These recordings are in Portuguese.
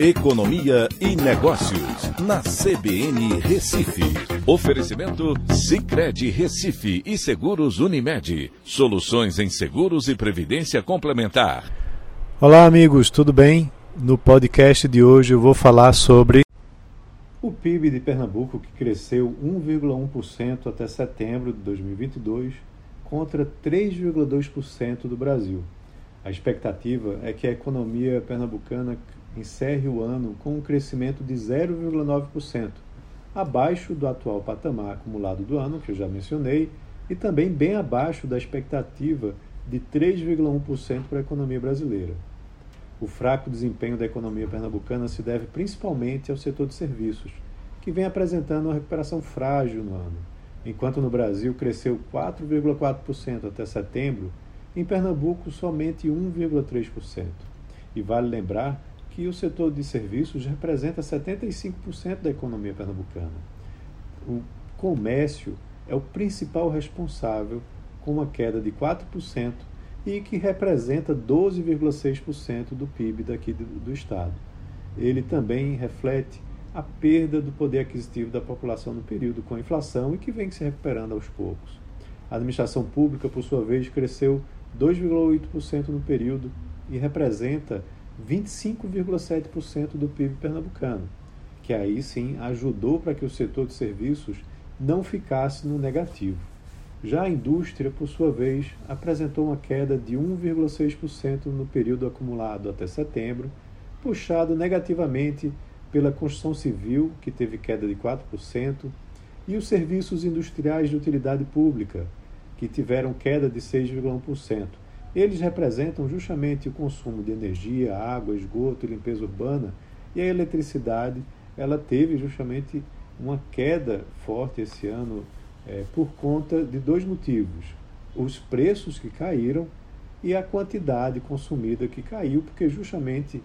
Economia e Negócios, na CBN Recife. Oferecimento Cicred Recife e Seguros Unimed. Soluções em seguros e previdência complementar. Olá, amigos, tudo bem? No podcast de hoje eu vou falar sobre o PIB de Pernambuco, que cresceu 1,1% até setembro de 2022, contra 3,2% do Brasil. A expectativa é que a economia pernambucana encerre o ano com um crescimento de 0,9%, abaixo do atual patamar acumulado do ano, que eu já mencionei, e também bem abaixo da expectativa de 3,1% para a economia brasileira. O fraco desempenho da economia pernambucana se deve principalmente ao setor de serviços, que vem apresentando uma recuperação frágil no ano. Enquanto no Brasil cresceu 4,4% até setembro, em Pernambuco, somente 1,3%. E vale lembrar que o setor de serviços representa 75% da economia pernambucana. O comércio é o principal responsável com uma queda de 4% e que representa 12,6% do PIB daqui do, do estado. Ele também reflete a perda do poder aquisitivo da população no período com a inflação e que vem se recuperando aos poucos. A administração pública, por sua vez, cresceu 2,8% no período e representa 25,7% do PIB pernambucano, que aí sim ajudou para que o setor de serviços não ficasse no negativo. Já a indústria, por sua vez, apresentou uma queda de 1,6% no período acumulado até setembro, puxado negativamente pela construção civil, que teve queda de 4%, e os serviços industriais de utilidade pública, que tiveram queda de 6,1%. Eles representam justamente o consumo de energia, água, esgoto e limpeza urbana, e a eletricidade ela teve justamente uma queda forte esse ano é, por conta de dois motivos: os preços que caíram e a quantidade consumida que caiu, porque justamente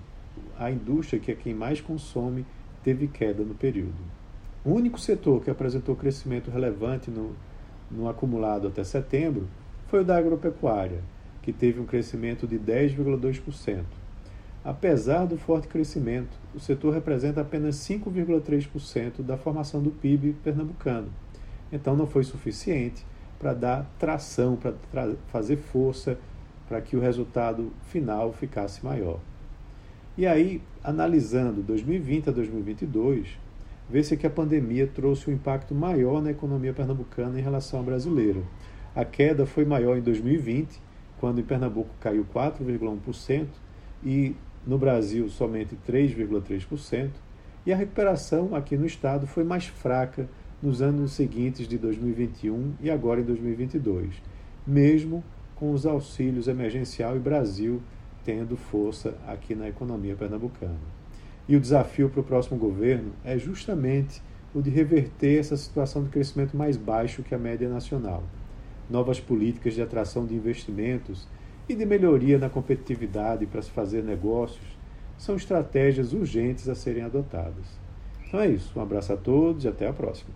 a indústria, que é quem mais consome, teve queda no período. O único setor que apresentou crescimento relevante no, no acumulado até setembro foi o da agropecuária, que teve um crescimento de 10,2%. Apesar do forte crescimento, o setor representa apenas 5,3% da formação do PIB pernambucano. Então não foi suficiente para dar tração, para tra fazer força para que o resultado final ficasse maior. E aí, analisando 2020 a 2022, vê-se que a pandemia trouxe um impacto maior na economia pernambucana em relação à brasileira. A queda foi maior em 2020, quando em Pernambuco caiu 4,1% e no Brasil somente 3,3%, e a recuperação aqui no estado foi mais fraca nos anos seguintes de 2021 e agora em 2022, mesmo com os auxílios emergencial e Brasil tendo força aqui na economia pernambucana. E o desafio para o próximo governo é justamente o de reverter essa situação de crescimento mais baixo que a média nacional. Novas políticas de atração de investimentos e de melhoria na competitividade para se fazer negócios são estratégias urgentes a serem adotadas. Então é isso. Um abraço a todos e até a próxima.